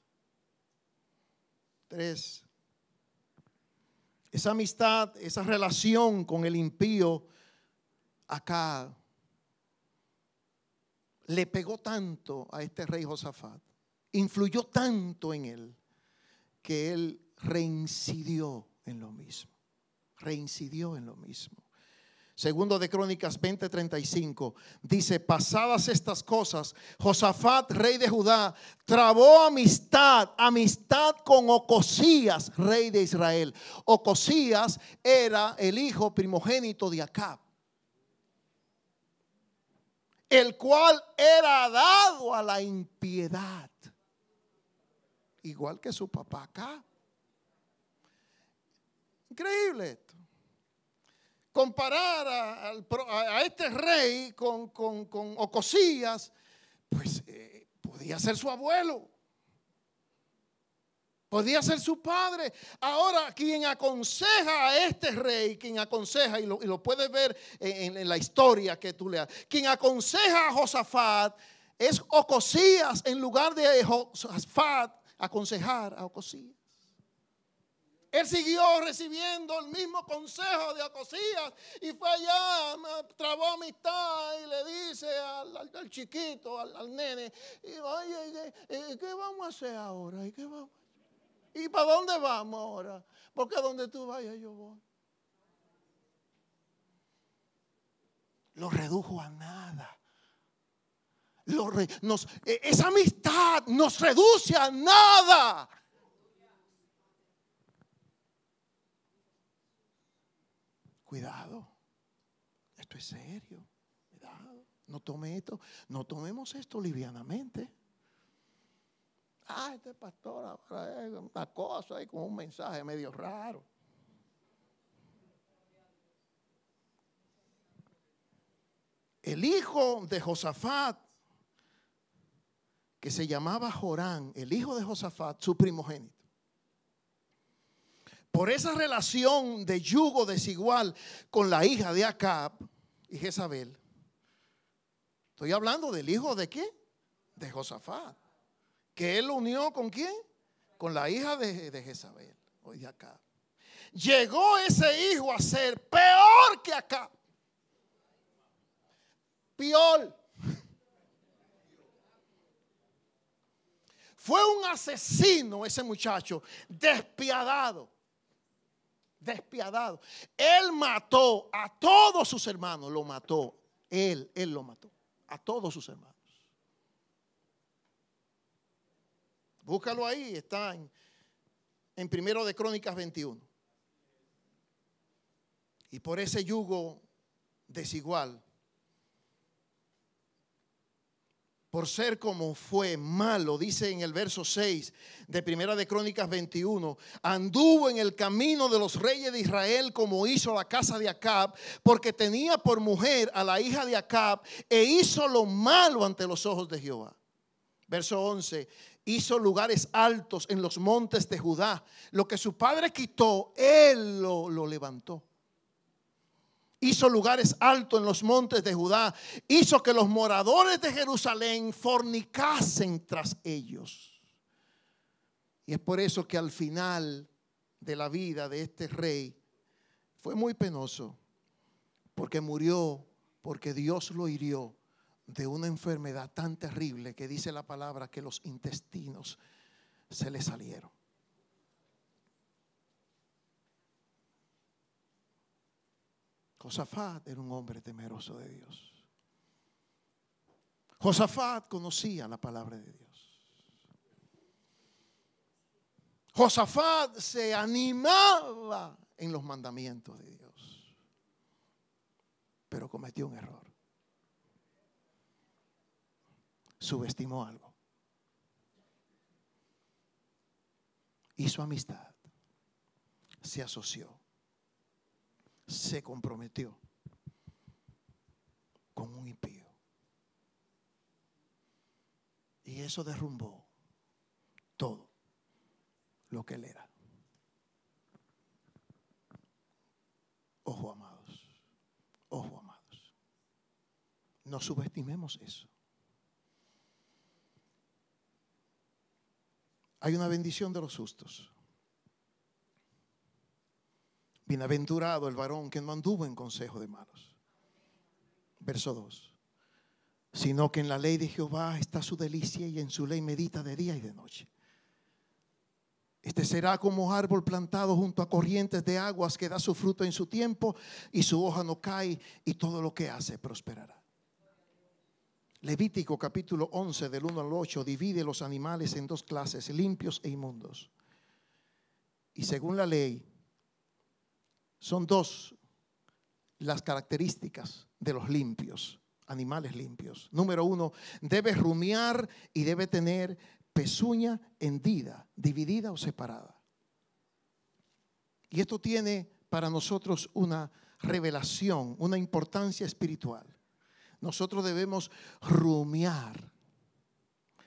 Tres. Esa amistad, esa relación con el impío acá le pegó tanto a este rey Josafat, influyó tanto en él, que él reincidió en lo mismo. Reincidió en lo mismo. Segundo de Crónicas 20:35 dice, pasadas estas cosas, Josafat, rey de Judá, trabó amistad, amistad con Ocosías, rey de Israel. Ocosías era el hijo primogénito de Acab, el cual era dado a la impiedad, igual que su papá Acab. Increíble comparar a, este rey con, con, Ocosías, pues eh, podía ser su abuelo. Podía ser su padre. Ahora, quien aconseja a este rey, quien aconseja, y lo, y puedes ver en, la historia que tú leas, quien aconseja a Josafat es Ocosías en lugar de Josafat aconsejar a Ocosías. Él siguió recibiendo el mismo consejo de Acosías y fue allá, trabó amistad y le dice al, chiquito, al, nene, y, oye, ¿qué, vamos a hacer ahora? ¿Y, qué vamos? ¿Y para dónde vamos ahora? Porque a donde tú vayas yo voy. Lo redujo a nada. E, esa amistad nos reduce a nada. cuidado, esto es serio, cuidado, no tome esto, no tomemos esto livianamente. Este pastor ahora es una cosa y como un mensaje medio raro. El hijo de Josafat, que se llamaba Jorán, el hijo de Josafat, su primogénito por esa relación de yugo desigual con la hija de Acab y Jezabel. Estoy hablando del hijo de quién? De Josafat. Que él unió con quién? Con la hija de, de Jezabel o de Acab. Llegó ese hijo a ser peor que Acab. Peor. Fue un asesino ese muchacho, despiadado despiadado. Él mató a todos sus hermanos, lo mató. Él, él lo mató. A todos sus hermanos. Búscalo ahí, está en, en primero de Crónicas 21. Y por ese yugo desigual por ser como fue malo, dice en el verso 6 de Primera de Crónicas 21, anduvo en el camino de los reyes de Israel como hizo la casa de Acab, porque tenía por mujer a la hija de Acab e hizo lo malo ante los ojos de Jehová. Verso 11, hizo lugares altos en los montes de Judá. Lo que su padre quitó, él lo, levantó hizo lugares altos en los montes de Judá, hizo que los moradores de Jerusalén fornicasen tras ellos. Y es por eso que al final de la vida de este rey fue muy penoso, porque murió, porque Dios lo hirió de una enfermedad tan terrible que dice la palabra que los intestinos se le salieron. Josafat era un hombre temeroso de Dios. Josafat conocía la palabra de Dios. Josafat se animaba en los mandamientos de Dios, pero cometió un error. Subestimó algo. Hizo amistad, se asoció se comprometió con un impío. Y eso derrumbó todo lo que él era. Ojo, amados. Ojo, amados. No subestimemos eso. Hay una bendición de los sustos. Bienaventurado el varón que no anduvo en consejo de malos. Verso 2. Sino que en la ley de Jehová está su delicia y en su ley medita de día y de noche. Este será como árbol plantado junto a corrientes de aguas que da su fruto en su tiempo y su hoja no cae y todo lo que hace prosperará. Levítico capítulo 11 del 1 al 8 divide los animales en dos clases, limpios e inmundos. Y según la ley, son dos las características de los limpios, animales limpios. Número uno, debe rumiar y debe tener pezuña hendida, dividida o separada. Y esto tiene para nosotros una revelación, una importancia espiritual. Nosotros debemos rumiar.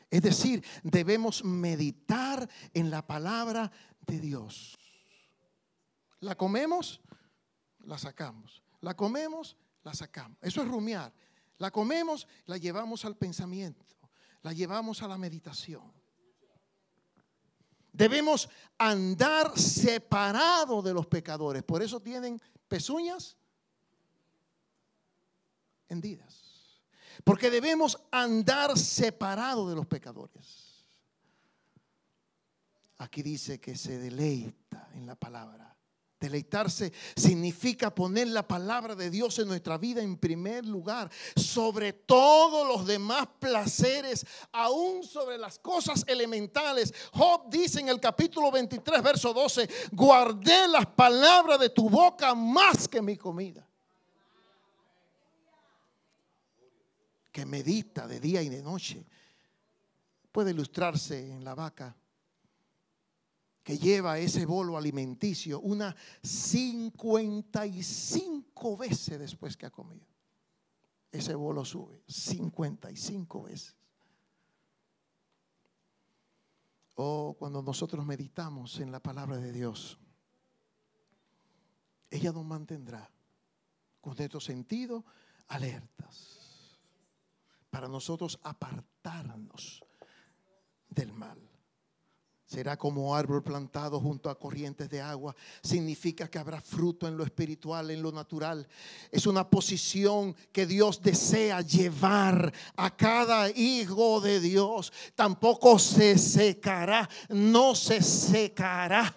Es decir, debemos meditar en la palabra de Dios. ¿La comemos? la sacamos. La comemos, la sacamos. Eso es rumiar. La comemos, la llevamos al pensamiento, la llevamos a la meditación. Debemos andar separado de los pecadores. Por eso tienen pezuñas hendidas. Porque debemos andar separado de los pecadores. Aquí dice que se deleita en la palabra. Deleitarse significa poner la palabra de Dios en nuestra vida en primer lugar, sobre todos los demás placeres, aún sobre las cosas elementales. Job dice en el capítulo 23, verso 12, guardé las palabras de tu boca más que mi comida. Que medita de día y de noche. Puede ilustrarse en la vaca que lleva ese bolo alimenticio una 55 veces después que ha comido. Ese bolo sube 55 veces. O oh, cuando nosotros meditamos en la palabra de Dios, ella nos mantendrá con nuestro sentido alertas para nosotros apartarnos del mal. Será como árbol plantado junto a corrientes de agua. Significa que habrá fruto en lo espiritual, en lo natural. Es una posición que Dios desea llevar a cada hijo de Dios. Tampoco se secará, no se secará.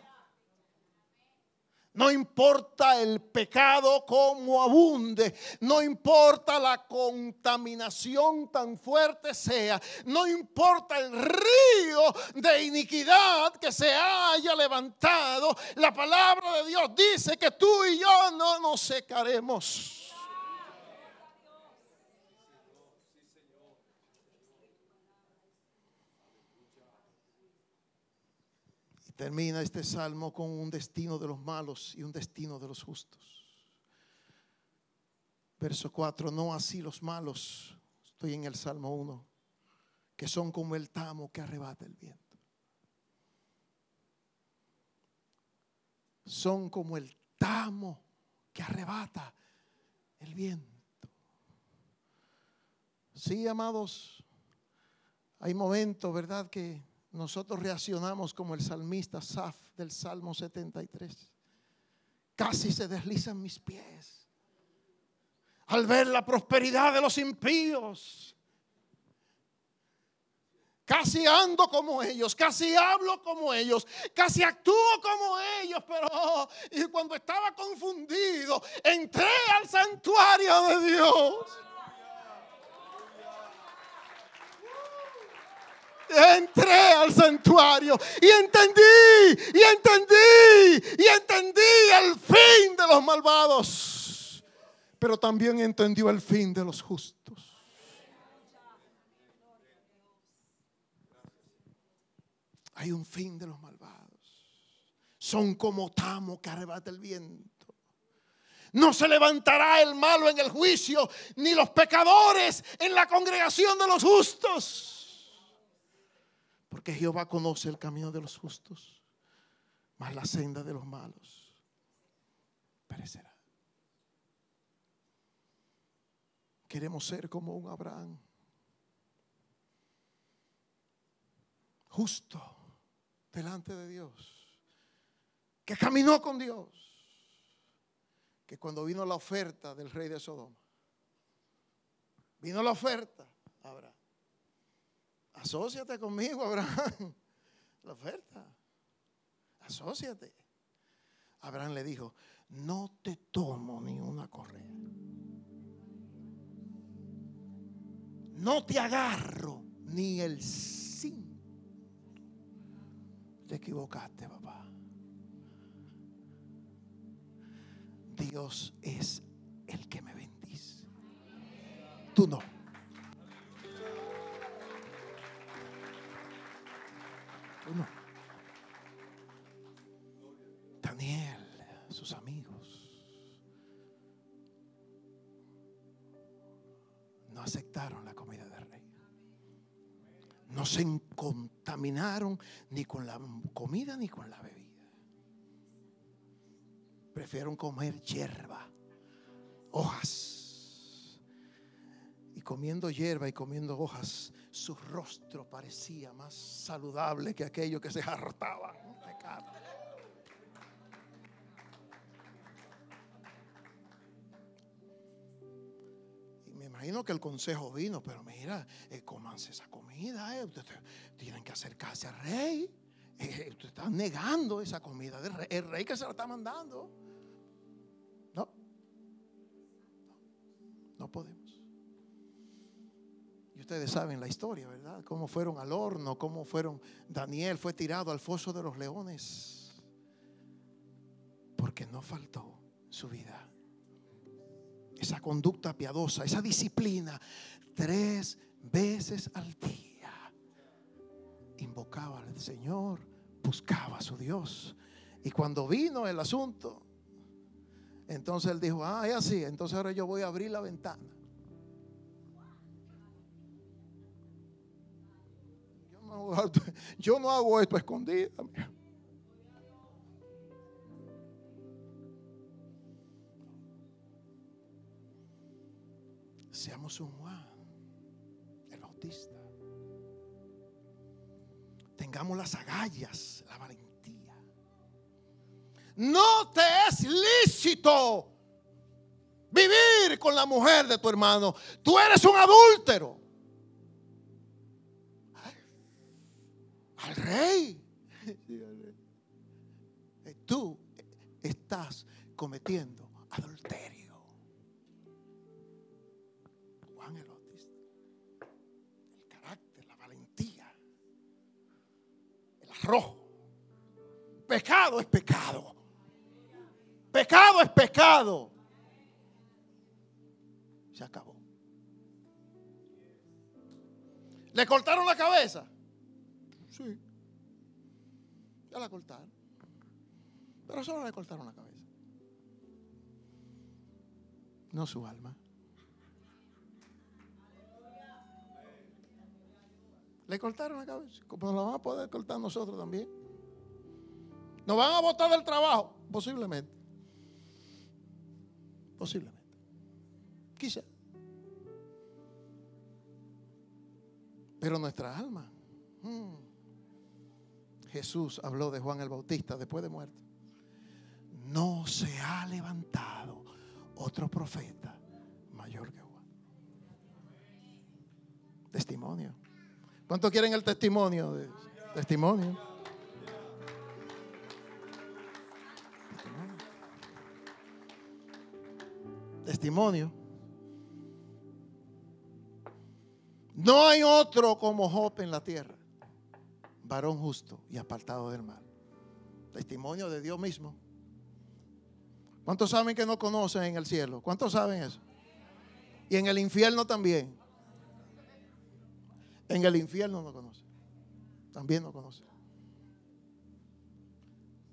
No importa el pecado como abunde, no importa la contaminación tan fuerte sea, no importa el río de iniquidad que se haya levantado, la palabra de Dios dice que tú y yo no nos secaremos. Termina este salmo con un destino de los malos y un destino de los justos. Verso 4, no así los malos, estoy en el Salmo 1, que son como el tamo que arrebata el viento. Son como el tamo que arrebata el viento. Sí, amados, hay momentos, ¿verdad? Que nosotros reaccionamos como el salmista Saf del Salmo 73. Casi se deslizan mis pies. al ver la prosperidad de los impíos. Casi ando como ellos, casi hablo como ellos, casi actúo como ellos, pero y cuando estaba confundido, entré al santuario de Dios. Entré al santuario y entendí, y entendí, y entendí el fin de los malvados. Pero también entendió el fin de los justos. Hay un fin de los malvados. Son como tamo que arrebata el viento. No se levantará el malo en el juicio, ni los pecadores en la congregación de los justos. Porque Jehová conoce el camino de los justos, mas la senda de los malos perecerá. Queremos ser como un Abraham. Justo delante de Dios. Que caminó con Dios. Que cuando vino la oferta del rey de Sodoma. Vino la oferta. Abraham. Asociate conmigo, Abraham. La oferta. Asociate. Abraham le dijo, no te tomo ni una correa. No te agarro ni el cinto. Te equivocaste, papá. Dios es el que me bendice. Tú no. Daniel, sus amigos, no aceptaron la comida del rey. No se contaminaron ni con la comida ni con la bebida. Prefieron comer hierba, hojas. Y comiendo hierba y comiendo hojas su rostro parecía más saludable que aquello que se hartaban de carne. Y me imagino que el consejo vino, pero mira, eh, comanse esa comida, eh, ustedes tienen que acercarse al rey. Eh, usted está negando esa comida del rey, el rey que se la está mandando. No, no podemos ustedes saben la historia, ¿verdad? Cómo fueron al horno, cómo fueron, Daniel fue tirado al foso de los leones, porque no faltó su vida. Esa conducta piadosa, esa disciplina, tres veces al día, invocaba al Señor, buscaba a su Dios. Y cuando vino el asunto, entonces él dijo, ah, es así, entonces ahora yo voy a abrir la ventana yo no hago esto escondida. Seamos un Juan, el Bautista. Tengamos las agallas, la valentía. No te es lícito vivir con la mujer de tu hermano. Tú eres un adúltero. Al rey. Tú estás cometiendo adulterio. Juan el Bautista. El carácter, la valentía, el arrojo. Pecado es pecado. Pecado es pecado. Se acabó. Le cortaron la cabeza. Sí. Ya la cortaron. Pero solo le cortaron la cabeza. No su alma. Le cortaron la cabeza. Como nos vamos a poder cortar nosotros también. Nos van a botar del trabajo. Posiblemente. Posiblemente. Quizá. Pero nuestra alma. Hmm, Jesús habló de Juan el Bautista después de muerto. No se ha levantado otro profeta mayor que Juan. Testimonio. ¿Cuánto quieren el testimonio? Testimonio. Testimonio. No hay otro como Job en la tierra varón justo y apartado del mal. Testimonio de Dios mismo. ¿Cuántos saben que no conocen en el cielo? ¿Cuántos saben eso? Y en el infierno también. En el infierno no conoce. También no conoce.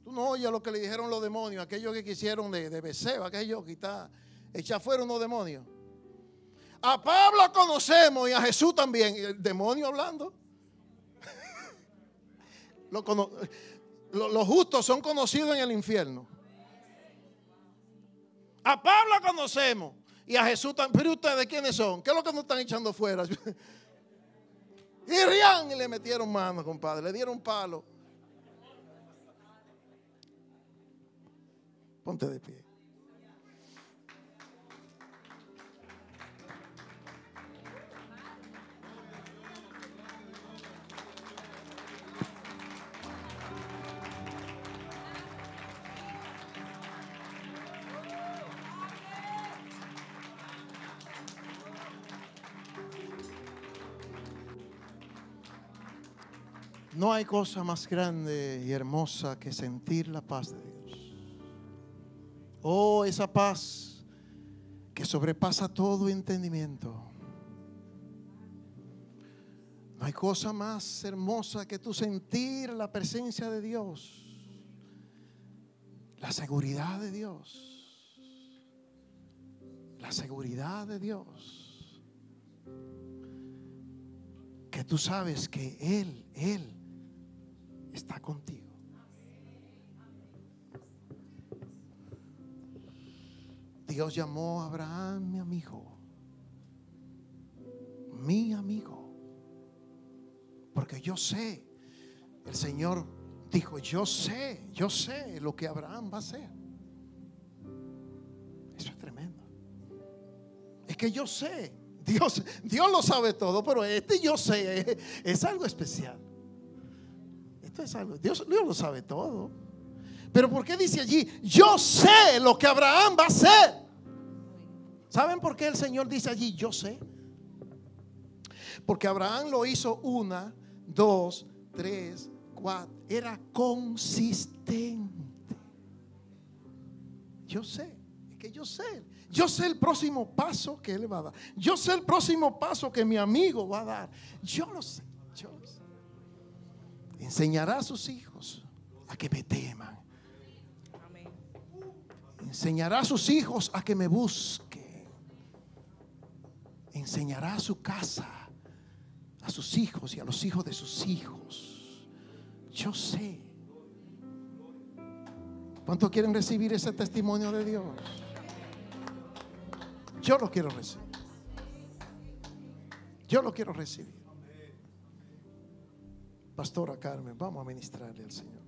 Tú no oyes lo que le dijeron los demonios, aquellos que quisieron de, de Beseo, aquellos que está echar fuera unos demonios. A Pablo conocemos y a Jesús también. El demonio hablando. Los justos son conocidos en el infierno. A Pablo conocemos y a Jesús también. Pero ustedes, ¿quiénes son? ¿Qué es lo que nos están echando fuera? Y rían y le metieron mano, compadre. Le dieron palo. Ponte de pie. No hay cosa más grande y hermosa que sentir la paz de Dios. Oh, esa paz que sobrepasa todo entendimiento. No hay cosa más hermosa que tú sentir la presencia de Dios, la seguridad de Dios, la seguridad de Dios. Que tú sabes que Él, Él está contigo. Dios llamó a Abraham mi amigo, mi amigo, porque yo sé, el Señor dijo, yo sé, yo sé lo que Abraham va a hacer. Eso es tremendo. Es que yo sé, Dios, Dios lo sabe todo, pero este yo sé, es algo especial. Dios, Dios lo sabe todo. Pero ¿por qué dice allí, yo sé lo que Abraham va a hacer? ¿Saben por qué el Señor dice allí, yo sé? Porque Abraham lo hizo una, dos, tres, cuatro. Era consistente. Yo sé, es que yo sé. Yo sé el próximo paso que él va a dar. Yo sé el próximo paso que mi amigo va a dar. Yo lo sé. Enseñará a sus hijos a que me teman. Enseñará a sus hijos a que me busquen. Enseñará a su casa, a sus hijos y a los hijos de sus hijos. Yo sé. ¿Cuántos quieren recibir ese testimonio de Dios? Yo lo quiero recibir. Yo lo quiero recibir. Pastora Carmen, vamos a ministrarle al Señor.